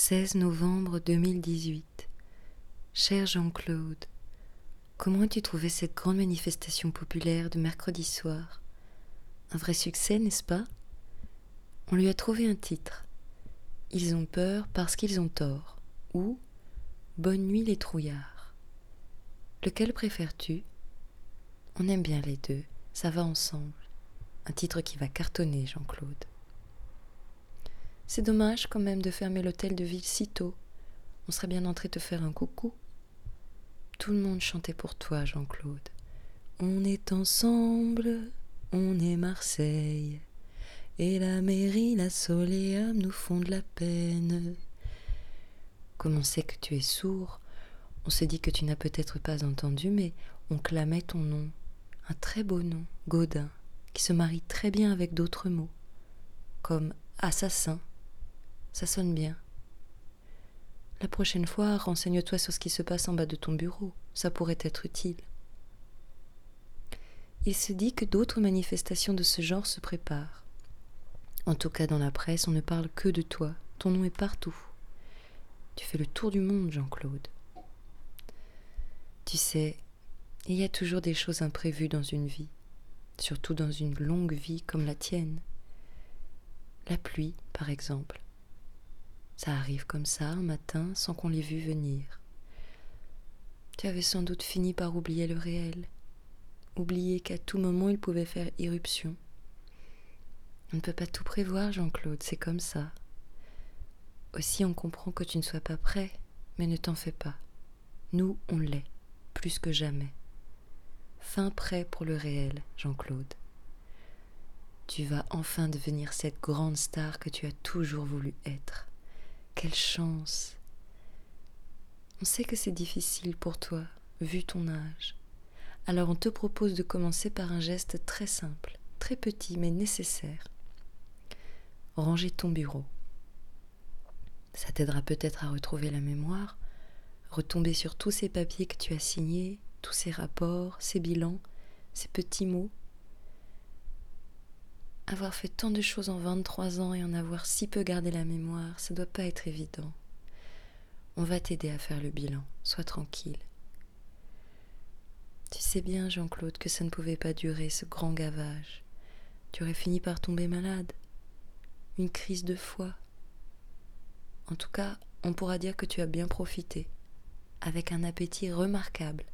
16 novembre 2018. Cher Jean-Claude, comment as-tu trouvé cette grande manifestation populaire de mercredi soir? Un vrai succès, n'est-ce pas? On lui a trouvé un titre. Ils ont peur parce qu'ils ont tort. Ou Bonne nuit les trouillards. Lequel préfères-tu? On aime bien les deux, ça va ensemble. Un titre qui va cartonner, Jean-Claude. C'est dommage quand même de fermer l'hôtel de ville si tôt. On serait bien entré te faire un coucou. Tout le monde chantait pour toi, Jean-Claude. On est ensemble, on est Marseille. Et la mairie, la Soléam nous font de la peine. Comme on sait que tu es sourd, on se dit que tu n'as peut-être pas entendu, mais on clamait ton nom. Un très beau nom, Gaudin, qui se marie très bien avec d'autres mots, comme assassin ça sonne bien. La prochaine fois, renseigne-toi sur ce qui se passe en bas de ton bureau. Ça pourrait être utile. Il se dit que d'autres manifestations de ce genre se préparent. En tout cas, dans la presse, on ne parle que de toi. Ton nom est partout. Tu fais le tour du monde, Jean-Claude. Tu sais, il y a toujours des choses imprévues dans une vie, surtout dans une longue vie comme la tienne. La pluie, par exemple. Ça arrive comme ça un matin sans qu'on l'ait vu venir. Tu avais sans doute fini par oublier le réel, oublier qu'à tout moment il pouvait faire irruption. On ne peut pas tout prévoir, Jean-Claude, c'est comme ça. Aussi on comprend que tu ne sois pas prêt, mais ne t'en fais pas. Nous, on l'est, plus que jamais. Fin prêt pour le réel, Jean-Claude. Tu vas enfin devenir cette grande star que tu as toujours voulu être. Quelle chance. On sait que c'est difficile pour toi, vu ton âge. Alors on te propose de commencer par un geste très simple, très petit mais nécessaire. Ranger ton bureau. Ça t'aidera peut-être à retrouver la mémoire, retomber sur tous ces papiers que tu as signés, tous ces rapports, ces bilans, ces petits mots. Avoir fait tant de choses en 23 ans et en avoir si peu gardé la mémoire, ça doit pas être évident. On va t'aider à faire le bilan, sois tranquille. Tu sais bien, Jean-Claude, que ça ne pouvait pas durer, ce grand gavage. Tu aurais fini par tomber malade. Une crise de foi. En tout cas, on pourra dire que tu as bien profité, avec un appétit remarquable.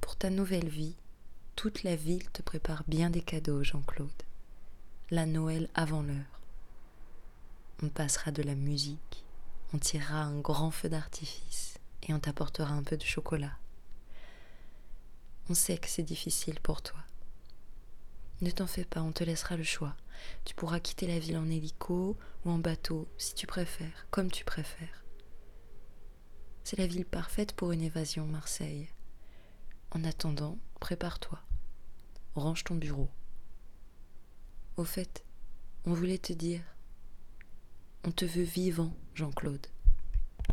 Pour ta nouvelle vie, toute la ville te prépare bien des cadeaux, Jean-Claude. La Noël avant l'heure. On passera de la musique, on tirera un grand feu d'artifice et on t'apportera un peu de chocolat. On sait que c'est difficile pour toi. Ne t'en fais pas, on te laissera le choix. Tu pourras quitter la ville en hélico ou en bateau, si tu préfères, comme tu préfères. C'est la ville parfaite pour une évasion, Marseille. En attendant, prépare-toi range ton bureau. Au fait, on voulait te dire, on te veut vivant, Jean-Claude.